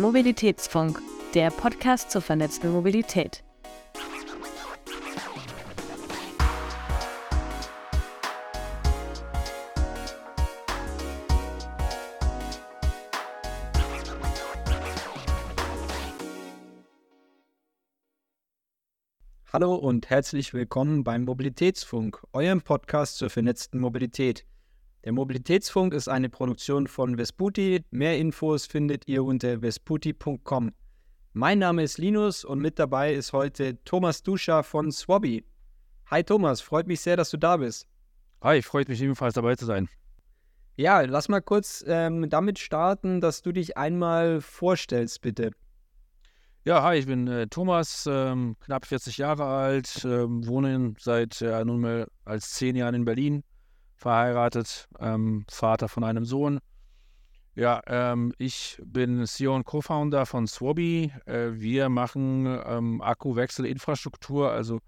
Mobilitätsfunk, der Podcast zur vernetzten Mobilität. Hallo und herzlich willkommen beim Mobilitätsfunk, eurem Podcast zur vernetzten Mobilität. Der Mobilitätsfunk ist eine Produktion von Vesputi. Mehr Infos findet ihr unter vesputi.com. Mein Name ist Linus und mit dabei ist heute Thomas Duscher von Swabby. Hi Thomas, freut mich sehr, dass du da bist. Hi, freut mich ebenfalls dabei zu sein. Ja, lass mal kurz ähm, damit starten, dass du dich einmal vorstellst, bitte. Ja, hi, ich bin äh, Thomas, ähm, knapp 40 Jahre alt, ähm, wohne seit äh, nunmehr als zehn Jahren in Berlin, verheiratet, ähm, Vater von einem Sohn. Ja, ähm, ich bin CEO und Co-Founder von Swabi. Äh, wir machen ähm, Akkuwechselinfrastruktur, also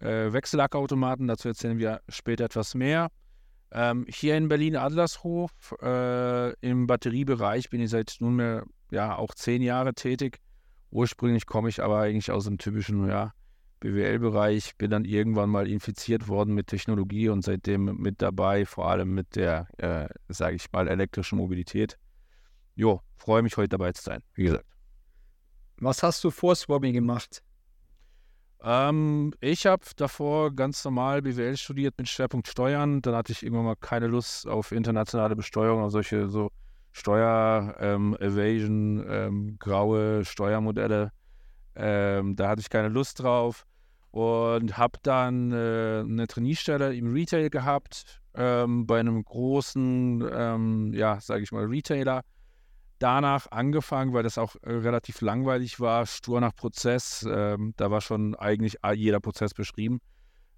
äh, Wechselakkuautomaten. Dazu erzählen wir später etwas mehr. Ähm, hier in Berlin-Adlershof äh, im Batteriebereich bin ich seit nunmehr ja auch zehn Jahre tätig Ursprünglich komme ich aber eigentlich aus dem typischen ja, BWL-Bereich, bin dann irgendwann mal infiziert worden mit Technologie und seitdem mit dabei, vor allem mit der, äh, sage ich mal, elektrischen Mobilität. Jo, freue mich heute dabei zu sein, wie gesagt. Was hast du vor Swabby gemacht? Ähm, ich habe davor ganz normal BWL studiert mit Schwerpunkt Steuern. Dann hatte ich irgendwann mal keine Lust auf internationale Besteuerung, auf solche so Steuer-Evasion, ähm, ähm, graue Steuermodelle. Ähm, da hatte ich keine Lust drauf und habe dann äh, eine Trainiestelle im Retail gehabt, ähm, bei einem großen, ähm, ja, sage ich mal, Retailer. Danach angefangen, weil das auch äh, relativ langweilig war, stur nach Prozess. Ähm, da war schon eigentlich jeder Prozess beschrieben.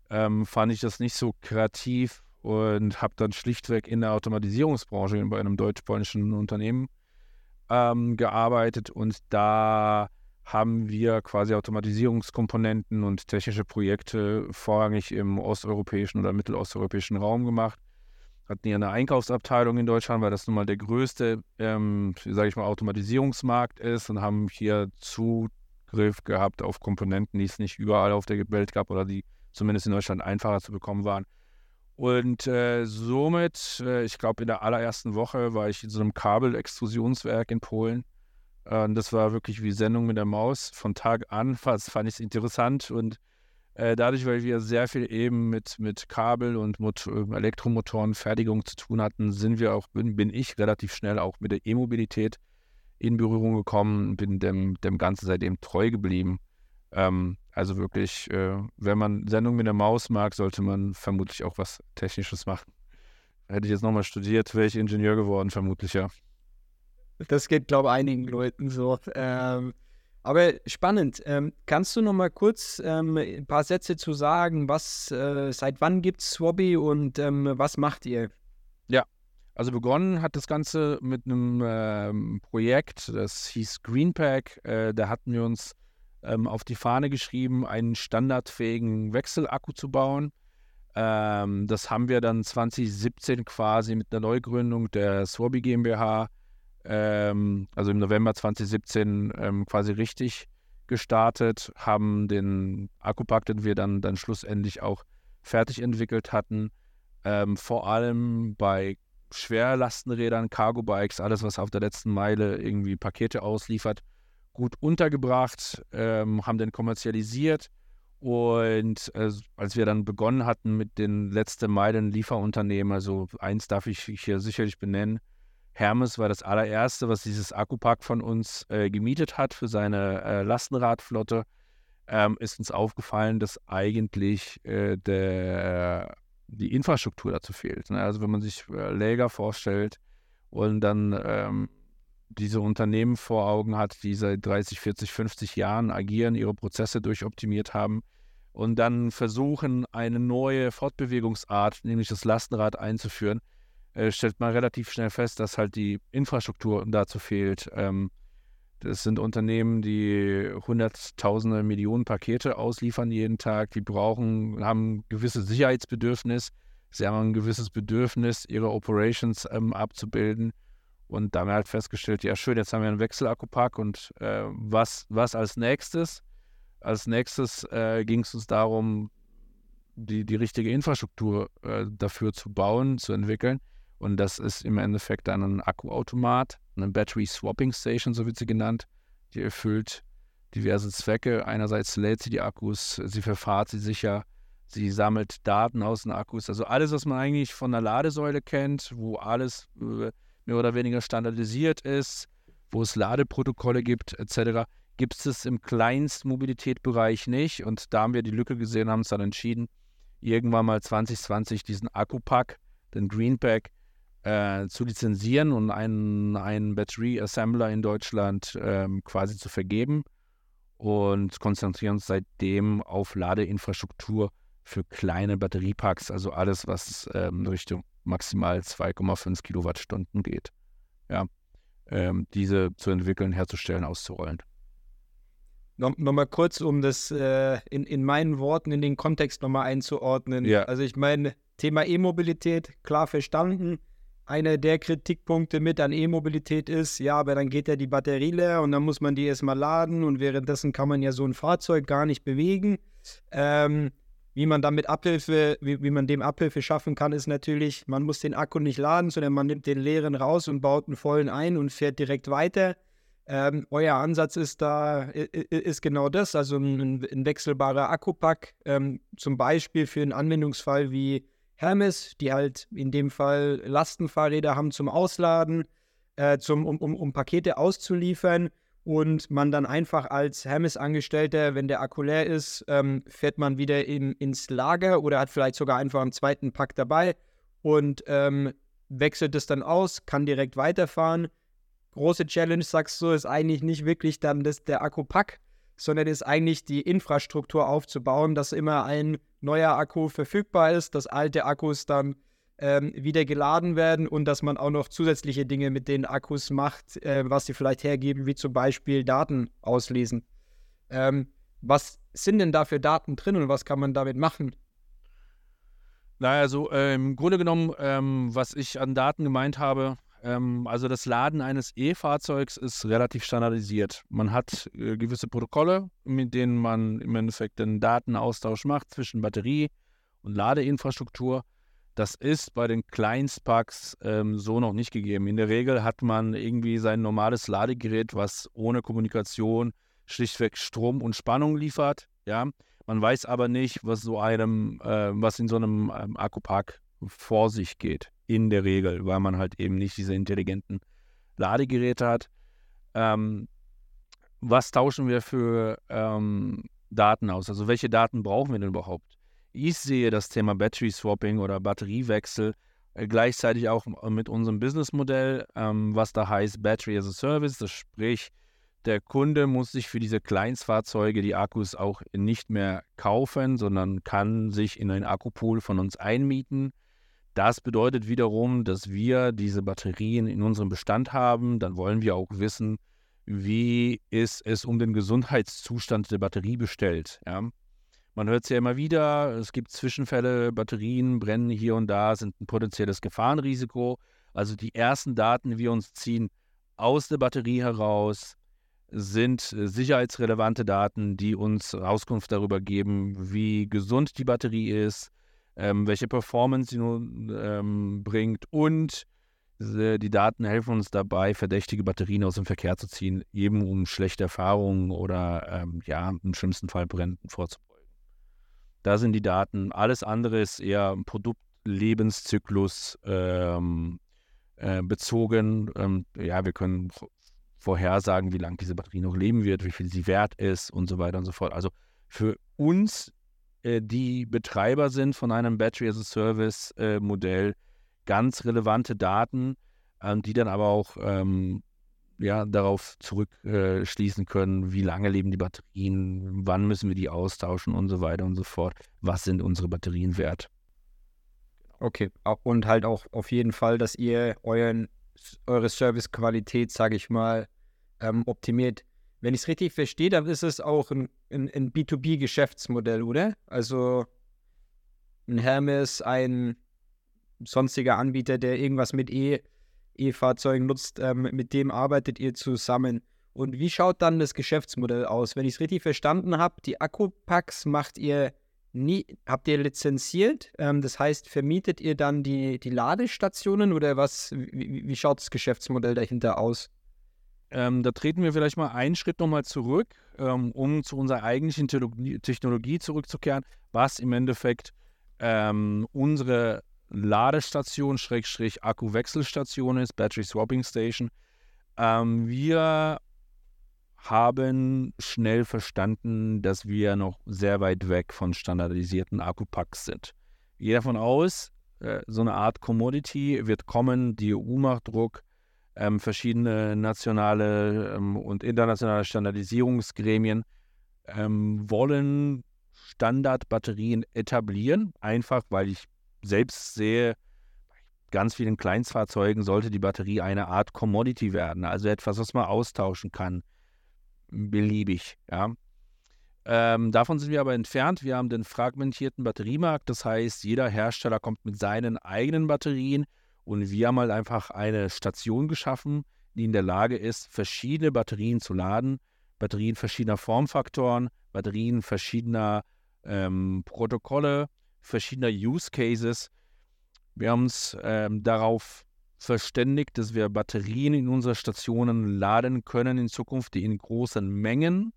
fand ich das nicht so kreativ und habe dann schlichtweg in der Automatisierungsbranche bei einem deutsch-polnischen Unternehmen ähm, gearbeitet und da haben wir quasi Automatisierungskomponenten und technische Projekte vorrangig im osteuropäischen oder mittelosteuropäischen Raum gemacht. Hatten hier eine Einkaufsabteilung in Deutschland, weil das nun mal der größte, ähm, sage ich mal, Automatisierungsmarkt ist und haben hier Zugriff gehabt auf Komponenten, die es nicht überall auf der Welt gab oder die zumindest in Deutschland einfacher zu bekommen waren. Und äh, somit, äh, ich glaube, in der allerersten Woche war ich in so einem Kabelextrusionswerk in Polen. Äh, das war wirklich wie Sendung mit der Maus. Von Tag an fand, ich es interessant und äh, dadurch, weil wir sehr viel eben mit, mit Kabel und Mot Elektromotoren, Fertigung zu tun hatten, sind wir auch, bin, bin ich relativ schnell auch mit der E-Mobilität in Berührung gekommen, bin dem, dem Ganzen seitdem treu geblieben. Ähm, also wirklich, äh, wenn man Sendung mit der Maus mag, sollte man vermutlich auch was Technisches machen. Hätte ich jetzt nochmal studiert, wäre ich Ingenieur geworden, vermutlich ja. Das geht, glaube ich, einigen Leuten so. Ähm, aber spannend. Ähm, kannst du noch mal kurz ähm, ein paar Sätze zu sagen, was, äh, seit wann gibt es Swabby und ähm, was macht ihr? Ja, also begonnen hat das Ganze mit einem ähm, Projekt, das hieß Greenpack. Äh, da hatten wir uns ähm, auf die Fahne geschrieben, einen standardfähigen Wechselakku zu bauen. Das haben wir dann 2017 quasi mit einer Neugründung der Swabi GmbH, ähm, also im November 2017 ähm, quasi richtig gestartet, haben den Akkupack, den wir dann, dann schlussendlich auch fertig entwickelt hatten, ähm, vor allem bei Schwerlastenrädern, Cargo-Bikes, alles, was auf der letzten Meile irgendwie Pakete ausliefert, gut untergebracht, ähm, haben den kommerzialisiert. Und äh, als wir dann begonnen hatten mit den letzten Meilen Lieferunternehmen, also eins darf ich hier sicherlich benennen, Hermes war das allererste, was dieses Akkupack von uns äh, gemietet hat für seine äh, Lastenradflotte, ähm, ist uns aufgefallen, dass eigentlich äh, der, die Infrastruktur dazu fehlt. Ne? Also wenn man sich äh, Läger vorstellt und dann ähm, diese Unternehmen vor Augen hat, die seit 30, 40, 50 Jahren agieren, ihre Prozesse durchoptimiert haben und dann versuchen, eine neue Fortbewegungsart, nämlich das Lastenrad, einzuführen, äh, stellt man relativ schnell fest, dass halt die Infrastruktur dazu fehlt. Ähm, das sind Unternehmen, die hunderttausende Millionen Pakete ausliefern jeden Tag. Die brauchen, haben ein gewisses Sicherheitsbedürfnis. Sie haben ein gewisses Bedürfnis, ihre Operations ähm, abzubilden. Und da haben wir halt festgestellt, ja schön, jetzt haben wir einen Wechselakkupack und äh, was, was als nächstes? Als nächstes äh, ging es uns darum, die, die richtige Infrastruktur äh, dafür zu bauen, zu entwickeln. Und das ist im Endeffekt dann ein Akkuautomat, eine Battery Swapping Station, so wird sie genannt. Die erfüllt diverse Zwecke. Einerseits lädt sie die Akkus, sie verfahrt sie sicher, sie sammelt Daten aus den Akkus. Also alles, was man eigentlich von der Ladesäule kennt, wo alles äh, mehr oder weniger standardisiert ist, wo es Ladeprotokolle gibt, etc., gibt es im Kleinstmobilitätbereich nicht. Und da haben wir die Lücke gesehen, haben uns dann entschieden, irgendwann mal 2020 diesen Akkupack, den Greenpack, äh, zu lizenzieren und einen, einen Battery Assembler in Deutschland ähm, quasi zu vergeben und konzentrieren uns seitdem auf Ladeinfrastruktur für kleine Batteriepacks, also alles, was ähm, Richtung maximal 2,5 Kilowattstunden geht. Ja, ähm, diese zu entwickeln, herzustellen, auszurollen. Nochmal kurz, um das äh, in, in meinen Worten in den Kontext nochmal einzuordnen. Ja. Also ich meine, Thema E-Mobilität, klar verstanden. Einer der Kritikpunkte mit an E-Mobilität ist, ja, aber dann geht ja die Batterie leer und dann muss man die erstmal laden und währenddessen kann man ja so ein Fahrzeug gar nicht bewegen. Ähm, wie man damit Abhilfe, wie, wie man dem Abhilfe schaffen kann, ist natürlich, man muss den Akku nicht laden, sondern man nimmt den leeren raus und baut einen vollen ein und fährt direkt weiter. Ähm, euer Ansatz ist da, ist genau das, also ein, ein wechselbarer Akkupack, ähm, zum Beispiel für einen Anwendungsfall wie Hermes, die halt in dem Fall Lastenfahrräder haben zum Ausladen, äh, zum, um, um, um Pakete auszuliefern und man dann einfach als Hermes-Angestellter, wenn der Akku leer ist, ähm, fährt man wieder in, ins Lager oder hat vielleicht sogar einfach einen zweiten Pack dabei und ähm, wechselt es dann aus, kann direkt weiterfahren. Große Challenge, sagst du, ist eigentlich nicht wirklich dann das, der Akku-Pack, sondern ist eigentlich die Infrastruktur aufzubauen, dass immer ein neuer Akku verfügbar ist, dass alte Akkus dann ähm, wieder geladen werden und dass man auch noch zusätzliche Dinge mit den Akkus macht, äh, was sie vielleicht hergeben, wie zum Beispiel Daten auslesen. Ähm, was sind denn da für Daten drin und was kann man damit machen? Naja, so äh, im Grunde genommen, ähm, was ich an Daten gemeint habe, ähm, also das Laden eines E-Fahrzeugs ist relativ standardisiert. Man hat äh, gewisse Protokolle, mit denen man im Endeffekt den Datenaustausch macht zwischen Batterie und Ladeinfrastruktur. Das ist bei den Kleinstpacks ähm, so noch nicht gegeben. In der Regel hat man irgendwie sein normales Ladegerät, was ohne Kommunikation schlichtweg Strom und Spannung liefert. Ja, man weiß aber nicht, was so einem, äh, was in so einem ähm, Akkupack vor sich geht. In der Regel, weil man halt eben nicht diese intelligenten Ladegeräte hat. Ähm, was tauschen wir für ähm, Daten aus? Also welche Daten brauchen wir denn überhaupt? Ich sehe das Thema Battery Swapping oder Batteriewechsel äh, gleichzeitig auch mit unserem Businessmodell, ähm, was da heißt Battery as a Service. Das sprich, der Kunde muss sich für diese Kleinstfahrzeuge die Akkus auch nicht mehr kaufen, sondern kann sich in einen Akkupool von uns einmieten. Das bedeutet wiederum, dass wir diese Batterien in unserem Bestand haben. Dann wollen wir auch wissen, wie ist es um den Gesundheitszustand der Batterie bestellt. Ja? Man hört es ja immer wieder, es gibt Zwischenfälle, Batterien brennen hier und da, sind ein potenzielles Gefahrenrisiko. Also die ersten Daten, die wir uns ziehen aus der Batterie heraus, sind äh, sicherheitsrelevante Daten, die uns Auskunft darüber geben, wie gesund die Batterie ist, ähm, welche Performance sie nun ähm, bringt und die Daten helfen uns dabei, verdächtige Batterien aus dem Verkehr zu ziehen, eben um schlechte Erfahrungen oder ähm, ja, im schlimmsten Fall Brennen vorzubeugen. Da sind die Daten. Alles andere ist eher Produktlebenszyklus ähm, äh, bezogen. Ähm, ja, wir können vorhersagen, wie lange diese Batterie noch leben wird, wie viel sie wert ist und so weiter und so fort. Also für uns, die Betreiber sind von einem Battery as a Service äh, Modell, ganz relevante Daten, ähm, die dann aber auch ähm, ja, darauf zurückschließen äh, können, wie lange leben die Batterien, wann müssen wir die austauschen und so weiter und so fort. Was sind unsere Batterien wert? Okay, und halt auch auf jeden Fall, dass ihr euren, eure Servicequalität, sage ich mal, ähm, optimiert. Wenn ich es richtig verstehe, dann ist es auch ein, ein, ein B2B-Geschäftsmodell, oder? Also ein Hermes, ein sonstiger Anbieter, der irgendwas mit E E-Fahrzeugen nutzt, ähm, mit dem arbeitet ihr zusammen. Und wie schaut dann das Geschäftsmodell aus? Wenn ich es richtig verstanden habe, die Akkupacks macht ihr nie, habt ihr lizenziert? Ähm, das heißt, vermietet ihr dann die, die Ladestationen oder was? Wie, wie schaut das Geschäftsmodell dahinter aus? Ähm, da treten wir vielleicht mal einen Schritt nochmal zurück, ähm, um zu unserer eigentlichen Technologie zurückzukehren, was im Endeffekt ähm, unsere Ladestation, Schrägstrich Akkuwechselstation ist, Battery Swapping Station. Ähm, wir haben schnell verstanden, dass wir noch sehr weit weg von standardisierten Akkupacks sind. Ich gehe davon aus, äh, so eine Art Commodity wird kommen, die EU macht Druck, ähm, verschiedene nationale ähm, und internationale Standardisierungsgremien ähm, wollen Standardbatterien etablieren, einfach weil ich selbst sehe, ganz vielen Kleinstfahrzeugen sollte die Batterie eine Art Commodity werden, also etwas, was man austauschen kann, beliebig. Ja. Ähm, davon sind wir aber entfernt. Wir haben den fragmentierten Batteriemarkt, das heißt, jeder Hersteller kommt mit seinen eigenen Batterien und wir haben halt einfach eine Station geschaffen, die in der Lage ist, verschiedene Batterien zu laden, Batterien verschiedener Formfaktoren, Batterien verschiedener ähm, Protokolle, verschiedener Use Cases. Wir haben uns ähm, darauf verständigt, dass wir Batterien in unsere Stationen laden können in Zukunft, die in großen Mengen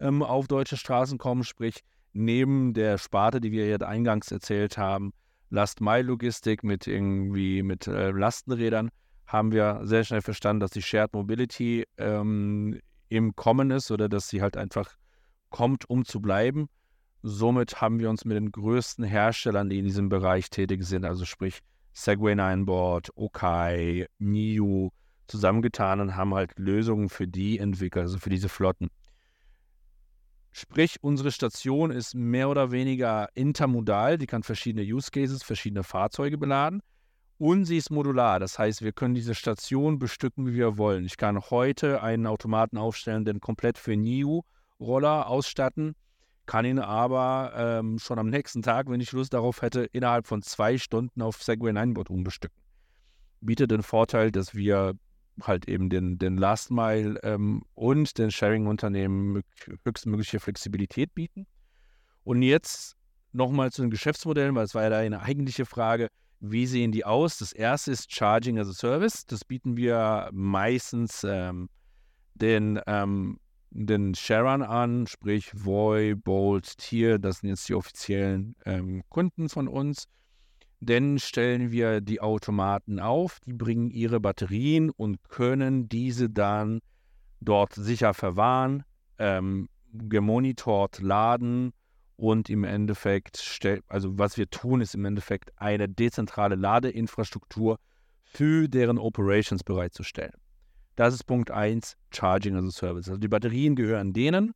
ähm, auf deutsche Straßen kommen, sprich neben der Sparte, die wir hier eingangs erzählt haben, Last-Mile-Logistik mit irgendwie mit äh, Lastenrädern, haben wir sehr schnell verstanden, dass die Shared Mobility ähm, im Kommen ist oder dass sie halt einfach kommt, um zu bleiben. Somit haben wir uns mit den größten Herstellern, die in diesem Bereich tätig sind, also sprich Segway Nineboard, Okai, Niu, zusammengetan und haben halt Lösungen für die entwickelt, also für diese Flotten. Sprich, unsere Station ist mehr oder weniger intermodal, die kann verschiedene Use Cases, verschiedene Fahrzeuge beladen und sie ist modular. Das heißt, wir können diese Station bestücken, wie wir wollen. Ich kann heute einen Automaten aufstellen, den komplett für NIU-Roller ausstatten kann ihn aber ähm, schon am nächsten Tag, wenn ich Lust darauf hätte, innerhalb von zwei Stunden auf Segway 9-Board umbestücken. Bietet den Vorteil, dass wir halt eben den, den Last Mile ähm, und den Sharing-Unternehmen höchstmögliche Flexibilität bieten. Und jetzt nochmal zu den Geschäftsmodellen, weil es war ja da eine eigentliche Frage, wie sehen die aus? Das erste ist Charging as a Service. Das bieten wir meistens ähm, den ähm, den Sharern an, sprich Voy, Bolt, Tier, das sind jetzt die offiziellen ähm, Kunden von uns. Dann stellen wir die Automaten auf, die bringen ihre Batterien und können diese dann dort sicher verwahren, ähm, gemonitort laden und im Endeffekt, also was wir tun, ist im Endeffekt eine dezentrale Ladeinfrastruktur für deren Operations bereitzustellen. Das ist Punkt 1, Charging as a Service. Also die Batterien gehören denen.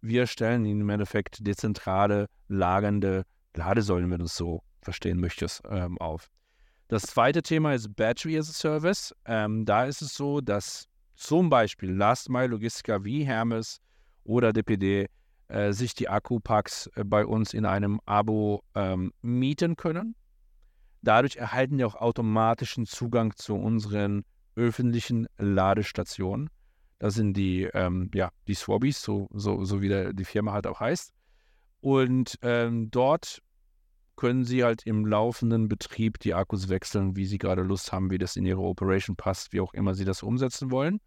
Wir stellen ihnen im Endeffekt dezentrale, lagernde Ladesäulen, wenn du es so verstehen möchtest, ähm, auf. Das zweite Thema ist Battery as a Service. Ähm, da ist es so, dass zum Beispiel Last Mile Logistica wie Hermes oder DPD äh, sich die Akkupacks äh, bei uns in einem Abo ähm, mieten können. Dadurch erhalten wir auch automatischen Zugang zu unseren öffentlichen Ladestationen. Das sind die, ähm, ja, die Swabbies, so, so, so wie der, die Firma halt auch heißt. Und ähm, dort können Sie halt im laufenden Betrieb die Akkus wechseln, wie Sie gerade Lust haben, wie das in Ihre Operation passt, wie auch immer Sie das umsetzen wollen.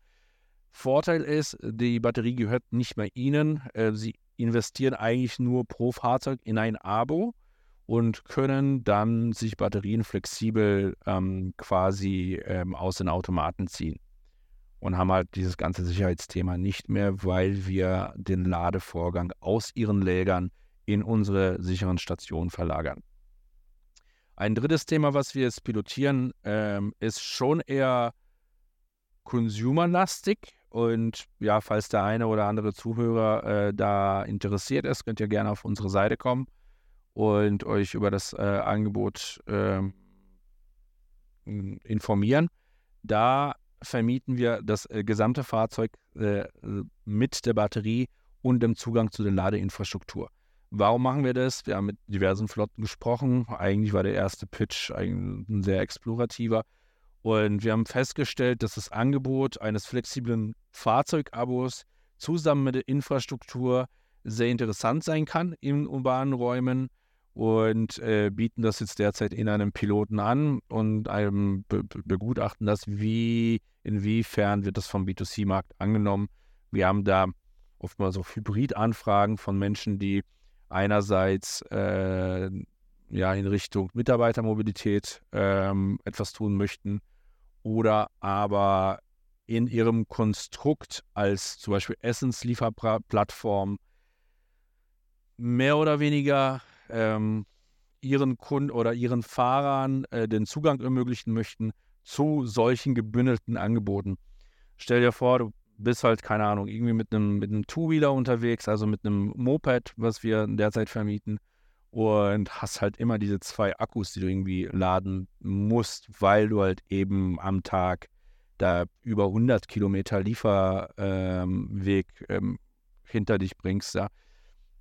Vorteil ist, die Batterie gehört nicht mehr Ihnen. Äh, Sie investieren eigentlich nur pro Fahrzeug in ein Abo und können dann sich Batterien flexibel ähm, quasi ähm, aus den Automaten ziehen. Und haben halt dieses ganze Sicherheitsthema nicht mehr, weil wir den Ladevorgang aus ihren Lägern in unsere sicheren Stationen verlagern. Ein drittes Thema, was wir jetzt pilotieren, ähm, ist schon eher consumerlastig. Und ja, falls der eine oder andere Zuhörer äh, da interessiert ist, könnt ihr gerne auf unsere Seite kommen und euch über das äh, Angebot äh, informieren. Da vermieten wir das äh, gesamte Fahrzeug äh, mit der Batterie und dem Zugang zu der Ladeinfrastruktur. Warum machen wir das? Wir haben mit diversen Flotten gesprochen. Eigentlich war der erste Pitch ein sehr explorativer. Und wir haben festgestellt, dass das Angebot eines flexiblen Fahrzeugabos zusammen mit der Infrastruktur sehr interessant sein kann in urbanen Räumen und äh, bieten das jetzt derzeit in einem Piloten an und einem be begutachten das, wie, inwiefern wird das vom B2C-Markt angenommen. Wir haben da oftmals auch Hybrid-Anfragen von Menschen, die einerseits äh, ja in Richtung Mitarbeitermobilität ähm, etwas tun möchten oder aber in ihrem Konstrukt als zum Beispiel Essenslieferplattform mehr oder weniger ähm, ihren Kunden oder ihren Fahrern äh, den Zugang ermöglichen möchten zu solchen gebündelten Angeboten. Stell dir vor, du bist halt, keine Ahnung, irgendwie mit einem, mit einem Two-Wheeler unterwegs, also mit einem Moped, was wir derzeit vermieten, und hast halt immer diese zwei Akkus, die du irgendwie laden musst, weil du halt eben am Tag da über 100 Kilometer Lieferweg ähm, ähm, hinter dich bringst. Ja.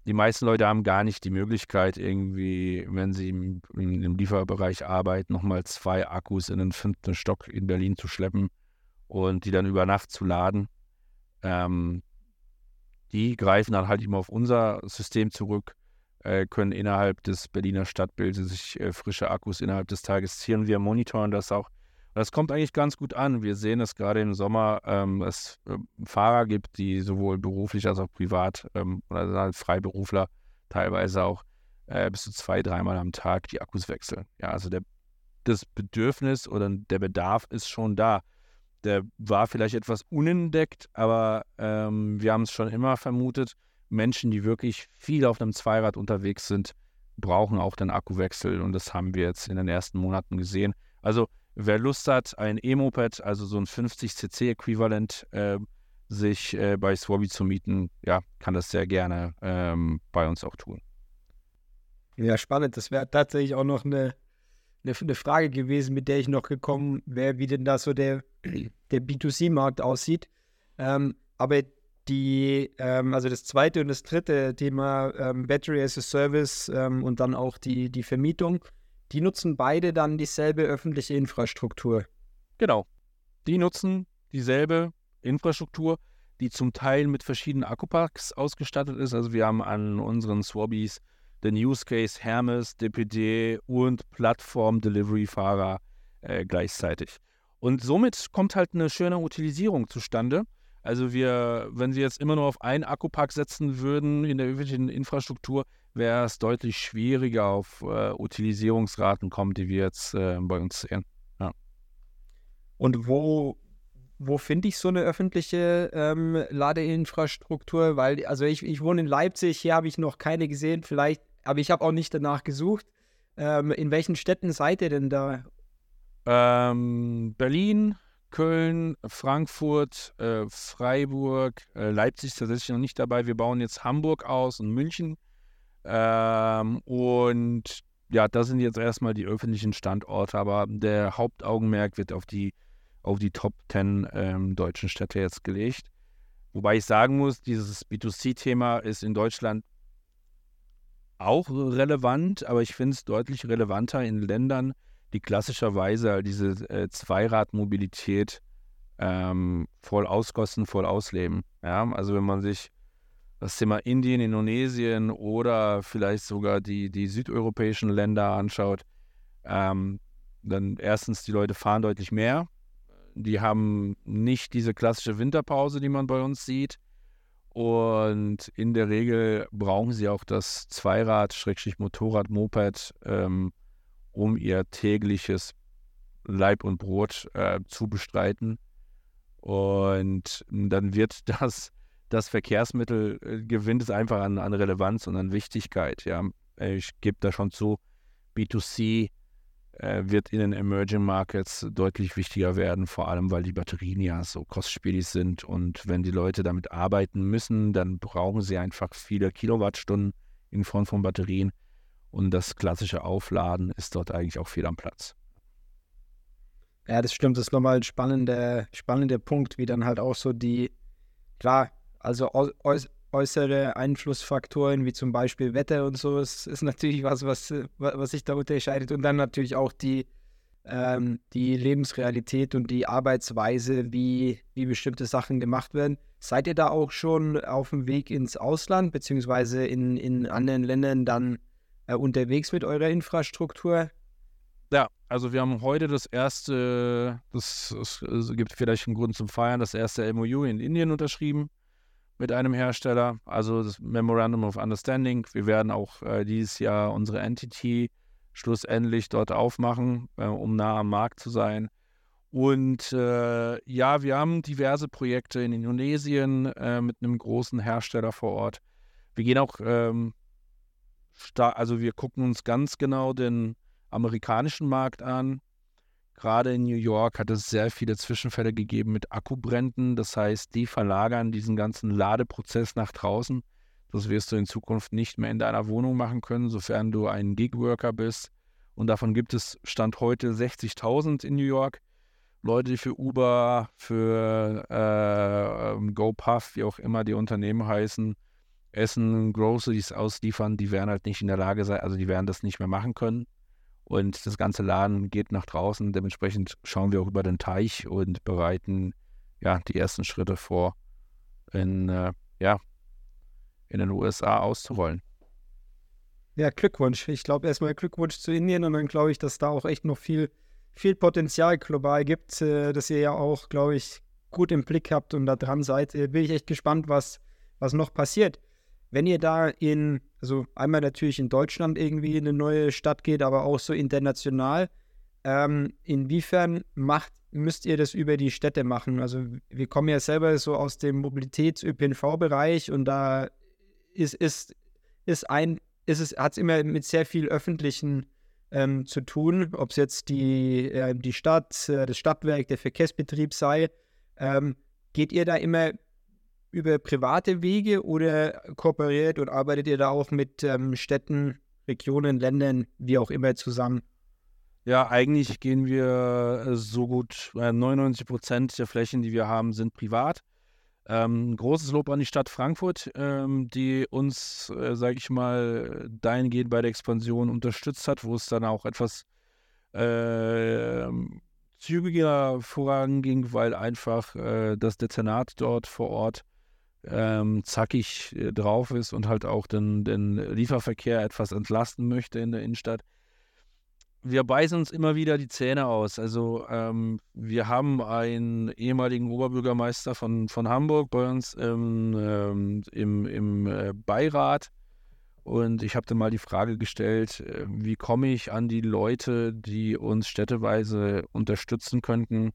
Die meisten Leute haben gar nicht die Möglichkeit, irgendwie, wenn sie im, im Lieferbereich arbeiten, nochmal zwei Akkus in den fünften Stock in Berlin zu schleppen und die dann über Nacht zu laden. Ähm, die greifen dann halt immer auf unser System zurück, äh, können innerhalb des Berliner Stadtbildes sich äh, frische Akkus innerhalb des Tages ziehen. Wir monitoren das auch. Das kommt eigentlich ganz gut an. Wir sehen es gerade im Sommer, ähm, es äh, Fahrer gibt, die sowohl beruflich als auch privat ähm, oder halt Freiberufler teilweise auch äh, bis zu zwei, dreimal am Tag die Akkus wechseln. Ja, also der, das Bedürfnis oder der Bedarf ist schon da der war vielleicht etwas unentdeckt, aber ähm, wir haben es schon immer vermutet. Menschen, die wirklich viel auf einem Zweirad unterwegs sind, brauchen auch den Akkuwechsel und das haben wir jetzt in den ersten Monaten gesehen. Also wer Lust hat, ein E-Moped, also so ein 50cc-Äquivalent, äh, sich äh, bei Swabi zu mieten, ja, kann das sehr gerne ähm, bei uns auch tun. Ja, spannend. Das wäre tatsächlich auch noch eine eine, eine Frage gewesen, mit der ich noch gekommen wäre, wie denn da so der, der B2C-Markt aussieht. Ähm, aber die, ähm, also das zweite und das dritte Thema ähm, Battery as a Service ähm, und dann auch die, die Vermietung, die nutzen beide dann dieselbe öffentliche Infrastruktur. Genau. Die nutzen dieselbe Infrastruktur, die zum Teil mit verschiedenen Akkupacks ausgestattet ist. Also wir haben an unseren Swabbies den Use Case Hermes, DPD und Plattform-Delivery-Fahrer äh, gleichzeitig. Und somit kommt halt eine schöne Utilisierung zustande. Also wir, wenn Sie jetzt immer nur auf einen Akkupack setzen würden in der öffentlichen Infrastruktur, wäre es deutlich schwieriger auf äh, Utilisierungsraten kommen, die wir jetzt äh, bei uns sehen. Ja. Und wo, wo finde ich so eine öffentliche ähm, Ladeinfrastruktur? Weil, also ich, ich wohne in Leipzig, hier habe ich noch keine gesehen. Vielleicht aber ich habe auch nicht danach gesucht. Ähm, in welchen Städten seid ihr denn da? Ähm, Berlin, Köln, Frankfurt, äh, Freiburg, äh, Leipzig tatsächlich noch nicht dabei. Wir bauen jetzt Hamburg aus und München. Ähm, und ja, das sind jetzt erstmal die öffentlichen Standorte, aber der Hauptaugenmerk wird auf die, auf die Top 10 ähm, deutschen Städte jetzt gelegt. Wobei ich sagen muss, dieses B2C-Thema ist in Deutschland auch relevant, aber ich finde es deutlich relevanter in Ländern, die klassischerweise diese äh, Zweiradmobilität ähm, voll auskosten, voll ausleben. Ja? Also wenn man sich das Thema Indien, Indonesien oder vielleicht sogar die, die südeuropäischen Länder anschaut, ähm, dann erstens, die Leute fahren deutlich mehr. Die haben nicht diese klassische Winterpause, die man bei uns sieht. Und in der Regel brauchen sie auch das Zweirad, Schrägstrich Motorrad, Moped, ähm, um ihr tägliches Leib und Brot äh, zu bestreiten. Und dann wird das, das Verkehrsmittel, äh, gewinnt es einfach an, an Relevanz und an Wichtigkeit. Ja. Ich gebe da schon zu, B2C äh, wird in den Emerging Markets deutlich wichtiger werden, vor allem weil die Batterien ja so kostspielig sind. Und wenn die Leute damit arbeiten müssen, dann brauchen sie einfach viele Kilowattstunden in Form von Batterien. Und das klassische Aufladen ist dort eigentlich auch viel am Platz. Ja, das stimmt, das ist nochmal ein spannender, spannender Punkt, wie dann halt auch so die, klar, also äußere Einflussfaktoren wie zum Beispiel Wetter und so ist, ist natürlich was, was, was sich da unterscheidet. Und dann natürlich auch die, ähm, die Lebensrealität und die Arbeitsweise, wie, wie bestimmte Sachen gemacht werden. Seid ihr da auch schon auf dem Weg ins Ausland, beziehungsweise in, in anderen Ländern dann äh, unterwegs mit eurer Infrastruktur? Ja, also wir haben heute das erste, das, das gibt vielleicht einen Grund zum Feiern, das erste MOU in Indien unterschrieben mit einem Hersteller, also das Memorandum of Understanding. Wir werden auch äh, dieses Jahr unsere Entity schlussendlich dort aufmachen, äh, um nah am Markt zu sein. Und äh, ja, wir haben diverse Projekte in Indonesien äh, mit einem großen Hersteller vor Ort. Wir gehen auch, ähm, also wir gucken uns ganz genau den amerikanischen Markt an. Gerade in New York hat es sehr viele Zwischenfälle gegeben mit Akkubränden. Das heißt, die verlagern diesen ganzen Ladeprozess nach draußen. Das wirst du in Zukunft nicht mehr in deiner Wohnung machen können, sofern du ein Gigworker bist. Und davon gibt es Stand heute 60.000 in New York. Leute, die für Uber, für äh, ähm, GoPuff, wie auch immer die Unternehmen heißen, Essen, Groceries ausliefern, die werden halt nicht in der Lage sein, also die werden das nicht mehr machen können. Und das ganze Laden geht nach draußen. Dementsprechend schauen wir auch über den Teich und bereiten ja die ersten Schritte vor, in, äh, ja, in den USA auszurollen. Ja, Glückwunsch. Ich glaube erstmal Glückwunsch zu Indien und dann glaube ich, dass da auch echt noch viel, viel Potenzial global gibt, äh, dass ihr ja auch, glaube ich, gut im Blick habt und da dran seid. Äh, bin ich echt gespannt, was, was noch passiert. Wenn ihr da in also einmal natürlich in Deutschland irgendwie in eine neue Stadt geht, aber auch so international. Ähm, inwiefern macht, müsst ihr das über die Städte machen? Also wir kommen ja selber so aus dem Mobilitäts-ÖPNV-Bereich und da ist, ist, ist ein, ist es, hat es immer mit sehr viel öffentlichen ähm, zu tun, ob es jetzt die, äh, die Stadt, äh, das Stadtwerk, der Verkehrsbetrieb sei. Ähm, geht ihr da immer über private Wege oder kooperiert und arbeitet ihr da auch mit ähm, Städten, Regionen, Ländern, wie auch immer zusammen? Ja, eigentlich gehen wir äh, so gut, äh, 99 Prozent der Flächen, die wir haben, sind privat. Ähm, großes Lob an die Stadt Frankfurt, ähm, die uns, äh, sage ich mal, dahingehend bei der Expansion unterstützt hat, wo es dann auch etwas äh, zügiger voranging, weil einfach äh, das Dezernat dort vor Ort ähm, zackig äh, drauf ist und halt auch den, den Lieferverkehr etwas entlasten möchte in der Innenstadt. Wir beißen uns immer wieder die Zähne aus. Also ähm, wir haben einen ehemaligen Oberbürgermeister von, von Hamburg bei uns im, ähm, im, im äh, Beirat. Und ich habe dann mal die Frage gestellt, äh, wie komme ich an die Leute, die uns städteweise unterstützen könnten,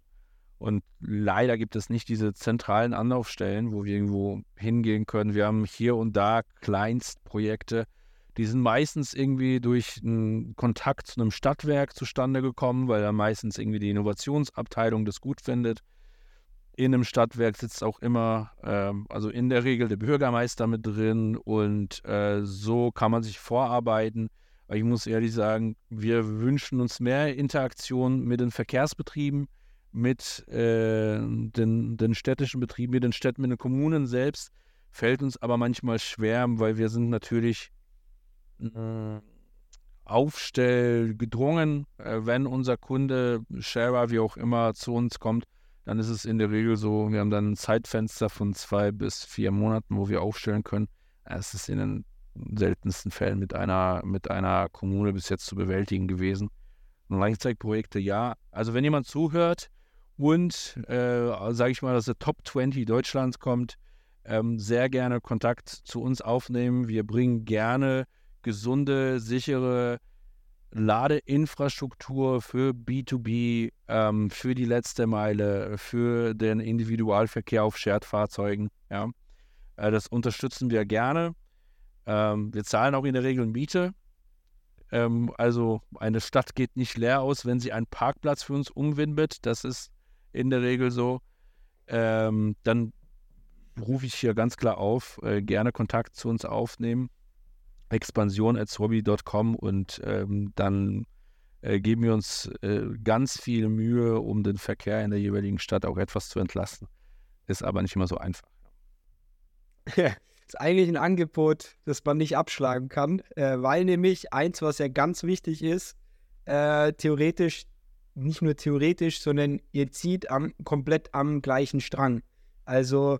und leider gibt es nicht diese zentralen Anlaufstellen, wo wir irgendwo hingehen können. Wir haben hier und da Kleinstprojekte, die sind meistens irgendwie durch einen Kontakt zu einem Stadtwerk zustande gekommen, weil da meistens irgendwie die Innovationsabteilung das gut findet. In einem Stadtwerk sitzt auch immer, äh, also in der Regel der Bürgermeister mit drin und äh, so kann man sich vorarbeiten. Aber ich muss ehrlich sagen, wir wünschen uns mehr Interaktion mit den Verkehrsbetrieben mit äh, den, den städtischen Betrieben, mit den Städten, mit den Kommunen selbst, fällt uns aber manchmal schwer, weil wir sind natürlich äh, aufstellgedrungen. Äh, wenn unser Kunde, Sharer, wie auch immer, zu uns kommt, dann ist es in der Regel so, wir haben dann ein Zeitfenster von zwei bis vier Monaten, wo wir aufstellen können. Es ist in den seltensten Fällen mit einer, mit einer Kommune bis jetzt zu bewältigen gewesen. Langzeitprojekte ja. Also wenn jemand zuhört, und, äh, sage ich mal, dass der Top 20 Deutschlands kommt, ähm, sehr gerne Kontakt zu uns aufnehmen. Wir bringen gerne gesunde, sichere Ladeinfrastruktur für B2B, ähm, für die letzte Meile, für den Individualverkehr auf Shared-Fahrzeugen. Ja. Äh, das unterstützen wir gerne. Ähm, wir zahlen auch in der Regel Miete. Ähm, also eine Stadt geht nicht leer aus, wenn sie einen Parkplatz für uns umwidmet. Das ist in der Regel so. Ähm, dann rufe ich hier ganz klar auf, äh, gerne Kontakt zu uns aufnehmen. Expansion.hobby.com und ähm, dann äh, geben wir uns äh, ganz viel Mühe, um den Verkehr in der jeweiligen Stadt auch etwas zu entlasten. Ist aber nicht immer so einfach. Ja, ist eigentlich ein Angebot, das man nicht abschlagen kann, äh, weil nämlich eins, was ja ganz wichtig ist, äh, theoretisch nicht nur theoretisch, sondern ihr zieht am, komplett am gleichen Strang. Also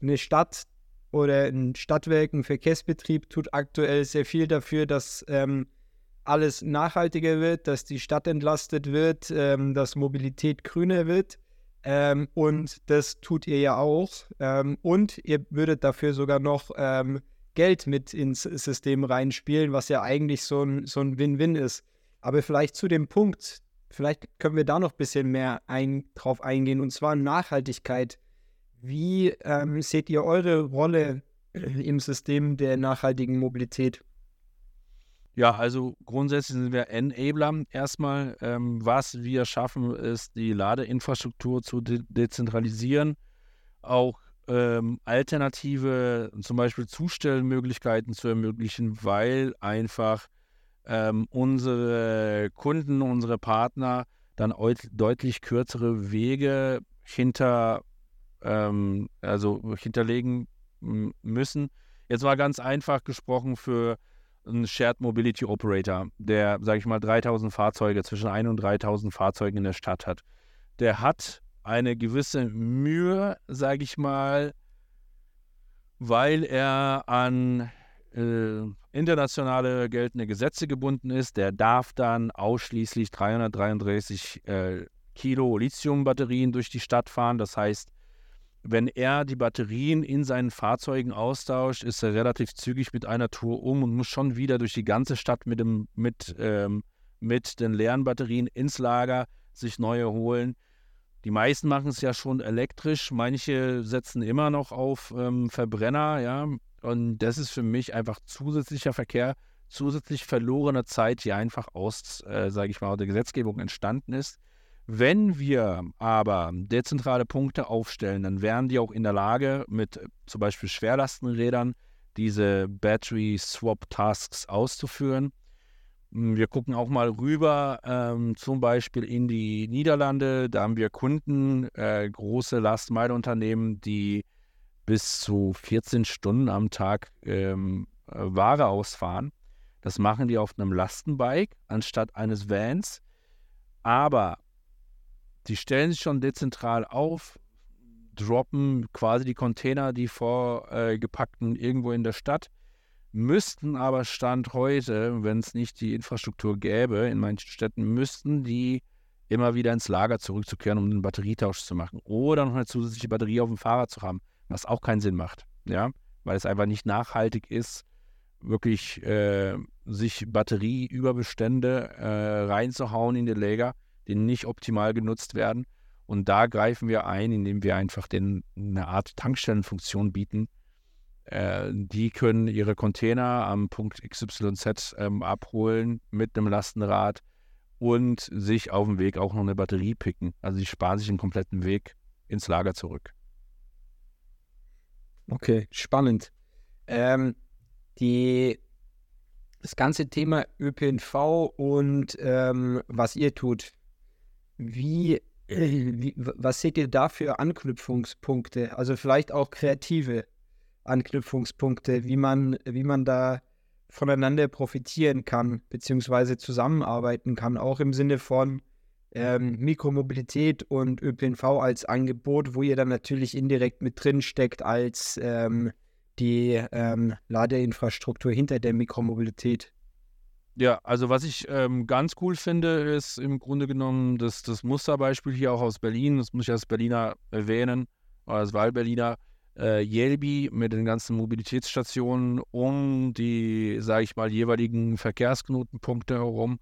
eine Stadt oder ein Stadtwerk, ein Verkehrsbetrieb tut aktuell sehr viel dafür, dass ähm, alles nachhaltiger wird, dass die Stadt entlastet wird, ähm, dass Mobilität grüner wird. Ähm, und das tut ihr ja auch. Ähm, und ihr würdet dafür sogar noch ähm, Geld mit ins System reinspielen, was ja eigentlich so ein, so ein Win-Win ist. Aber vielleicht zu dem Punkt, vielleicht können wir da noch ein bisschen mehr ein, drauf eingehen, und zwar Nachhaltigkeit. Wie ähm, seht ihr eure Rolle im System der nachhaltigen Mobilität? Ja, also grundsätzlich sind wir Enabler erstmal. Ähm, was wir schaffen, ist die Ladeinfrastruktur zu de dezentralisieren, auch ähm, alternative, zum Beispiel Zustellmöglichkeiten zu ermöglichen, weil einfach ähm, unsere Kunden, unsere Partner dann deutlich kürzere Wege hinter, ähm, also hinterlegen müssen. Jetzt mal ganz einfach gesprochen für einen Shared Mobility Operator, der, sage ich mal, 3000 Fahrzeuge, zwischen 1 und 3000 Fahrzeugen in der Stadt hat. Der hat eine gewisse Mühe, sage ich mal, weil er an äh, internationale geltende Gesetze gebunden ist. Der darf dann ausschließlich 333 äh, Kilo Lithium-Batterien durch die Stadt fahren. Das heißt, wenn er die Batterien in seinen Fahrzeugen austauscht, ist er relativ zügig mit einer Tour um und muss schon wieder durch die ganze Stadt mit, dem, mit, ähm, mit den leeren Batterien ins Lager sich neue holen. Die meisten machen es ja schon elektrisch, manche setzen immer noch auf ähm, Verbrenner, ja. Und das ist für mich einfach zusätzlicher Verkehr, zusätzlich verlorene Zeit, die einfach aus, äh, sage ich mal, der Gesetzgebung entstanden ist. Wenn wir aber dezentrale Punkte aufstellen, dann wären die auch in der Lage, mit äh, zum Beispiel Schwerlastenrädern diese Battery Swap Tasks auszuführen. Hm, wir gucken auch mal rüber, ähm, zum Beispiel in die Niederlande. Da haben wir Kunden, äh, große Last-Mile-Unternehmen, die bis zu 14 Stunden am Tag ähm, äh, Ware ausfahren. Das machen die auf einem Lastenbike anstatt eines Vans. Aber die stellen sich schon dezentral auf, droppen quasi die Container, die vorgepackten, äh, irgendwo in der Stadt müssten aber Stand heute, wenn es nicht die Infrastruktur gäbe in manchen Städten, müssten die immer wieder ins Lager zurückzukehren, um einen Batterietausch zu machen. Oder noch eine zusätzliche Batterie auf dem Fahrrad zu haben, was auch keinen Sinn macht. Ja, weil es einfach nicht nachhaltig ist, wirklich äh, sich Batterieüberbestände äh, reinzuhauen in den Lager, die nicht optimal genutzt werden. Und da greifen wir ein, indem wir einfach den, eine Art Tankstellenfunktion bieten, äh, die können ihre Container am Punkt XYZ ähm, abholen mit einem Lastenrad und sich auf dem Weg auch noch eine Batterie picken. Also sie sparen sich den kompletten Weg ins Lager zurück. Okay, spannend. Ähm, die, das ganze Thema ÖPNV und ähm, was ihr tut, wie, äh, wie, was seht ihr da für Anknüpfungspunkte? Also vielleicht auch kreative Anknüpfungspunkte, wie man, wie man da voneinander profitieren kann, beziehungsweise zusammenarbeiten kann, auch im Sinne von ähm, Mikromobilität und ÖPNV als Angebot, wo ihr dann natürlich indirekt mit drin steckt als ähm, die ähm, Ladeinfrastruktur hinter der Mikromobilität. Ja, also was ich ähm, ganz cool finde, ist im Grunde genommen das, das Musterbeispiel hier auch aus Berlin, das muss ich als Berliner erwähnen, als Wahlberliner, äh, Yelby mit den ganzen Mobilitätsstationen um die, sage ich mal, jeweiligen Verkehrsknotenpunkte herum.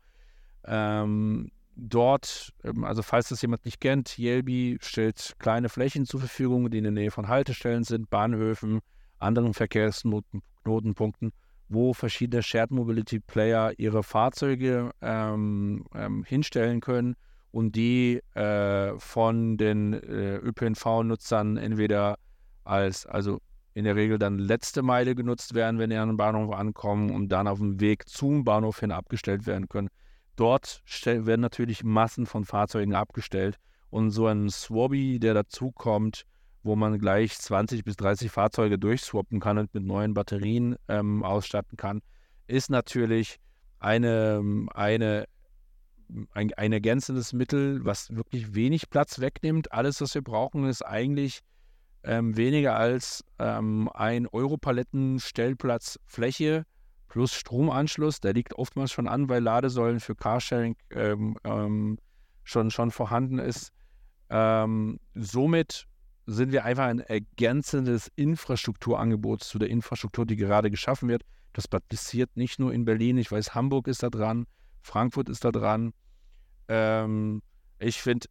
Ähm, dort, ähm, also falls das jemand nicht kennt, Yelby stellt kleine Flächen zur Verfügung, die in der Nähe von Haltestellen sind, Bahnhöfen, anderen Verkehrsknotenpunkten, wo verschiedene Shared Mobility Player ihre Fahrzeuge ähm, ähm, hinstellen können und die äh, von den äh, ÖPNV-Nutzern entweder als, also in der Regel dann letzte Meile genutzt werden, wenn ihr an den Bahnhof ankommen und dann auf dem Weg zum Bahnhof hin abgestellt werden können. Dort werden natürlich Massen von Fahrzeugen abgestellt und so ein Swabby, der dazukommt, wo man gleich 20 bis 30 Fahrzeuge durchswappen kann und mit neuen Batterien ähm, ausstatten kann, ist natürlich eine, eine ein, ein ergänzendes Mittel, was wirklich wenig Platz wegnimmt. Alles, was wir brauchen, ist eigentlich ähm, weniger als ähm, ein Europaletten-Stellplatz Fläche plus Stromanschluss. Der liegt oftmals schon an, weil Ladesäulen für Carsharing ähm, ähm schon, schon vorhanden ist. Ähm, somit sind wir einfach ein ergänzendes Infrastrukturangebot zu der Infrastruktur, die gerade geschaffen wird. Das passiert nicht nur in Berlin. Ich weiß, Hamburg ist da dran, Frankfurt ist da dran. Ähm, ich finde,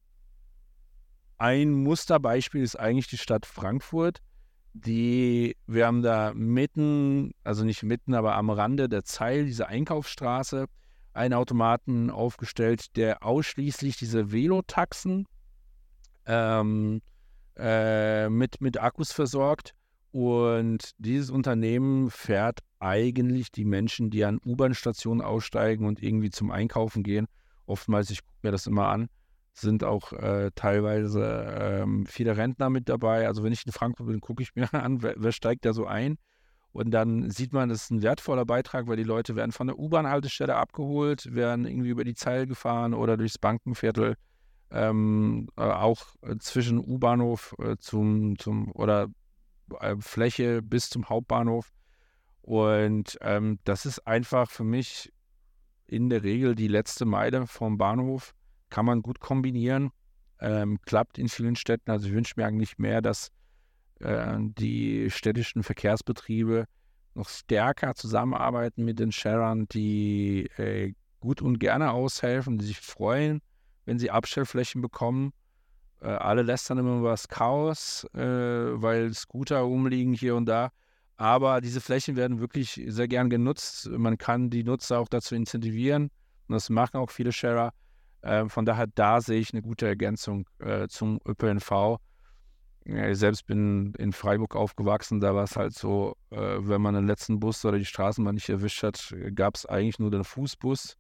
ein Musterbeispiel ist eigentlich die Stadt Frankfurt. Die, wir haben da mitten, also nicht mitten, aber am Rande der Zeil, diese Einkaufsstraße, einen Automaten aufgestellt, der ausschließlich diese Velotaxen ähm, äh, mit, mit Akkus versorgt. Und dieses Unternehmen fährt eigentlich die Menschen, die an U-Bahn-Stationen aussteigen und irgendwie zum Einkaufen gehen. Oftmals, ich gucke mir das immer an, sind auch äh, teilweise ähm, viele Rentner mit dabei. Also wenn ich in Frankfurt bin, gucke ich mir an, wer, wer, steigt da so ein. Und dann sieht man, das ist ein wertvoller Beitrag, weil die Leute werden von der U-Bahn-Haltestelle abgeholt, werden irgendwie über die Zeil gefahren oder durchs Bankenviertel ähm, äh, auch äh, zwischen U-Bahnhof äh, zum, zum oder äh, Fläche bis zum Hauptbahnhof. Und ähm, das ist einfach für mich in der Regel die letzte Meile vom Bahnhof. Kann man gut kombinieren. Ähm, klappt in vielen Städten. Also ich wünsche mir eigentlich mehr, dass äh, die städtischen Verkehrsbetriebe noch stärker zusammenarbeiten mit den Sharern, die äh, gut und gerne aushelfen, die sich freuen, wenn sie Abstellflächen bekommen. Äh, alle lästern immer über das Chaos, äh, weil Scooter rumliegen hier und da. Aber diese Flächen werden wirklich sehr gern genutzt. Man kann die Nutzer auch dazu incentivieren. Und das machen auch viele Sharer. Äh, von daher, da sehe ich eine gute Ergänzung äh, zum ÖPNV. Ich selbst bin in Freiburg aufgewachsen. Da war es halt so, äh, wenn man den letzten Bus oder die Straßenbahn nicht erwischt hat, gab es eigentlich nur den Fußbus.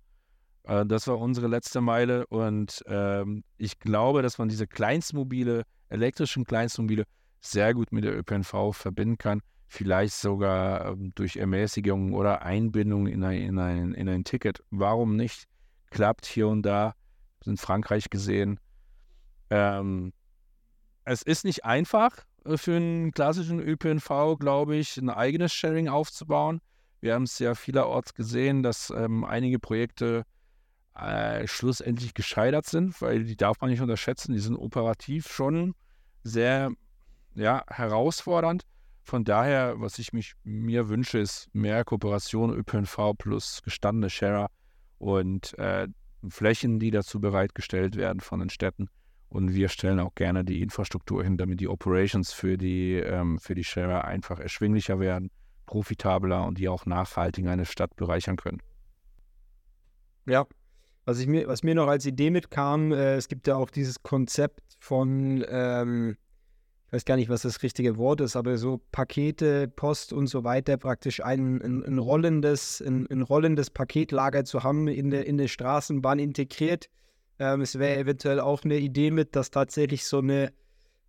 Äh, das war unsere letzte Meile und ähm, ich glaube, dass man diese Kleinstmobile, elektrischen Kleinstmobile sehr gut mit der ÖPNV verbinden kann. Vielleicht sogar ähm, durch Ermäßigung oder Einbindung in ein, in, ein, in ein Ticket. Warum nicht? Klappt hier und da. In Frankreich gesehen. Ähm, es ist nicht einfach äh, für einen klassischen ÖPNV, glaube ich, ein eigenes Sharing aufzubauen. Wir haben es ja vielerorts gesehen, dass ähm, einige Projekte äh, schlussendlich gescheitert sind, weil die darf man nicht unterschätzen. Die sind operativ schon sehr ja, herausfordernd. Von daher, was ich mich, mir wünsche, ist mehr Kooperation ÖPNV plus gestandene Sharer und äh, Flächen, die dazu bereitgestellt werden von den Städten. Und wir stellen auch gerne die Infrastruktur hin, damit die Operations für die, ähm, für die Sharer einfach erschwinglicher werden, profitabler und die auch nachhaltig eine Stadt bereichern können. Ja, was, ich mir, was mir noch als Idee mitkam, äh, es gibt ja auch dieses Konzept von, ähm, ich weiß gar nicht, was das richtige Wort ist, aber so Pakete, Post und so weiter, praktisch ein, ein, ein rollendes, ein, ein, rollendes Paketlager zu haben in der, in der Straßenbahn integriert. Ähm, es wäre eventuell auch eine Idee mit, dass tatsächlich so eine,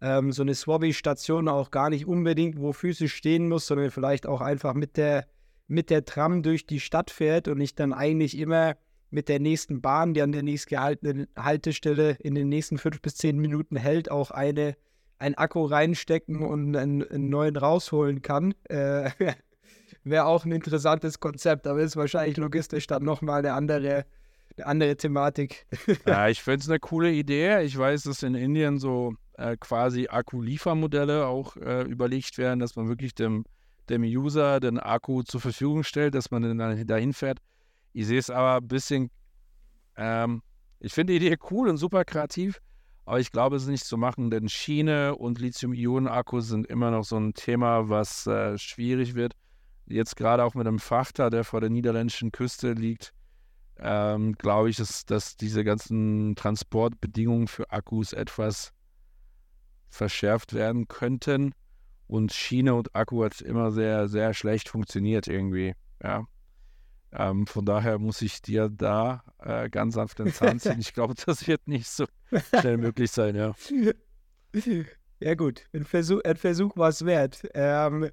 ähm, so eine Swabby-Station auch gar nicht unbedingt wo physisch stehen muss, sondern vielleicht auch einfach mit der, mit der Tram durch die Stadt fährt und ich dann eigentlich immer mit der nächsten Bahn, die an der nächstgehaltenen Haltestelle in den nächsten fünf bis zehn Minuten hält, auch eine, ein Akku reinstecken und einen, einen neuen rausholen kann. Äh, Wäre auch ein interessantes Konzept, aber ist wahrscheinlich logistisch dann nochmal eine andere, eine andere Thematik. ja, ich finde es eine coole Idee. Ich weiß, dass in Indien so äh, quasi Akku-Liefermodelle auch äh, überlegt werden, dass man wirklich dem, dem User den Akku zur Verfügung stellt, dass man dann dahin fährt. Ich sehe es aber ein bisschen, ähm, ich finde die Idee cool und super kreativ, aber ich glaube, es ist nicht zu machen, denn Schiene und Lithium-Ionen-Akkus sind immer noch so ein Thema, was äh, schwierig wird. Jetzt gerade auch mit einem Frachter, der vor der niederländischen Küste liegt, ähm, glaube ich, dass, dass diese ganzen Transportbedingungen für Akkus etwas verschärft werden könnten. Und Schiene und Akku hat immer sehr, sehr schlecht funktioniert irgendwie. Ja. Ähm, von daher muss ich dir da äh, ganz sanft den Zahn ziehen. Ich glaube, das wird nicht so schnell möglich sein, ja. Ja, gut. Ein Versuch, ein Versuch war es wert. Ähm,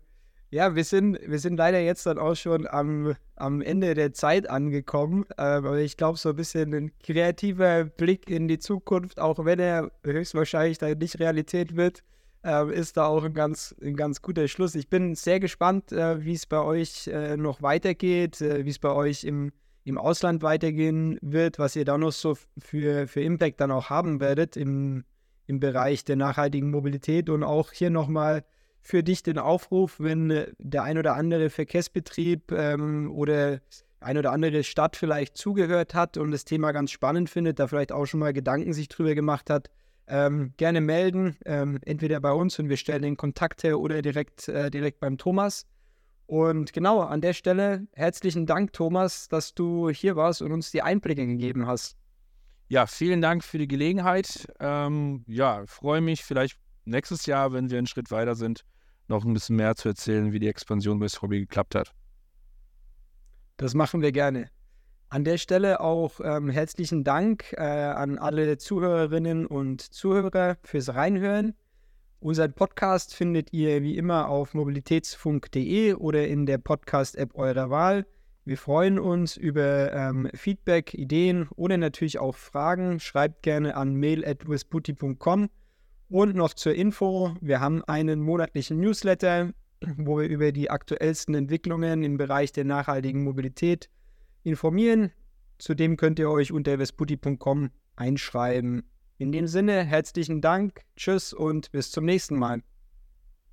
Ja, wir sind, wir sind leider jetzt dann auch schon am, am Ende der Zeit angekommen. Ähm, aber ich glaube, so ein bisschen ein kreativer Blick in die Zukunft, auch wenn er höchstwahrscheinlich dann nicht Realität wird, äh, ist da auch ein ganz, ein ganz guter Schluss. Ich bin sehr gespannt, äh, wie es bei euch äh, noch weitergeht, äh, wie es bei euch im, im Ausland weitergehen wird, was ihr da noch so für, für Impact dann auch haben werdet im, im Bereich der nachhaltigen Mobilität und auch hier nochmal für dich den Aufruf, wenn äh, der ein oder andere Verkehrsbetrieb ähm, oder ein oder andere Stadt vielleicht zugehört hat und das Thema ganz spannend findet, da vielleicht auch schon mal Gedanken sich drüber gemacht hat, ähm, gerne melden, ähm, entweder bei uns und wir stellen den Kontakt her oder direkt, äh, direkt beim Thomas. Und genau, an der Stelle herzlichen Dank, Thomas, dass du hier warst und uns die Einblicke gegeben hast. Ja, vielen Dank für die Gelegenheit. Ähm, ja, freue mich vielleicht nächstes Jahr, wenn wir einen Schritt weiter sind, noch ein bisschen mehr zu erzählen, wie die Expansion bei Hobby geklappt hat. Das machen wir gerne. An der Stelle auch ähm, herzlichen Dank äh, an alle Zuhörerinnen und Zuhörer fürs Reinhören. Unseren Podcast findet ihr wie immer auf mobilitätsfunk.de oder in der Podcast-App eurer Wahl. Wir freuen uns über ähm, Feedback, Ideen oder natürlich auch Fragen. Schreibt gerne an mail.wisputi.com. Und noch zur Info, wir haben einen monatlichen Newsletter, wo wir über die aktuellsten Entwicklungen im Bereich der nachhaltigen Mobilität informieren. Zudem könnt ihr euch unter vesputi.com einschreiben. In dem Sinne, herzlichen Dank, tschüss und bis zum nächsten Mal.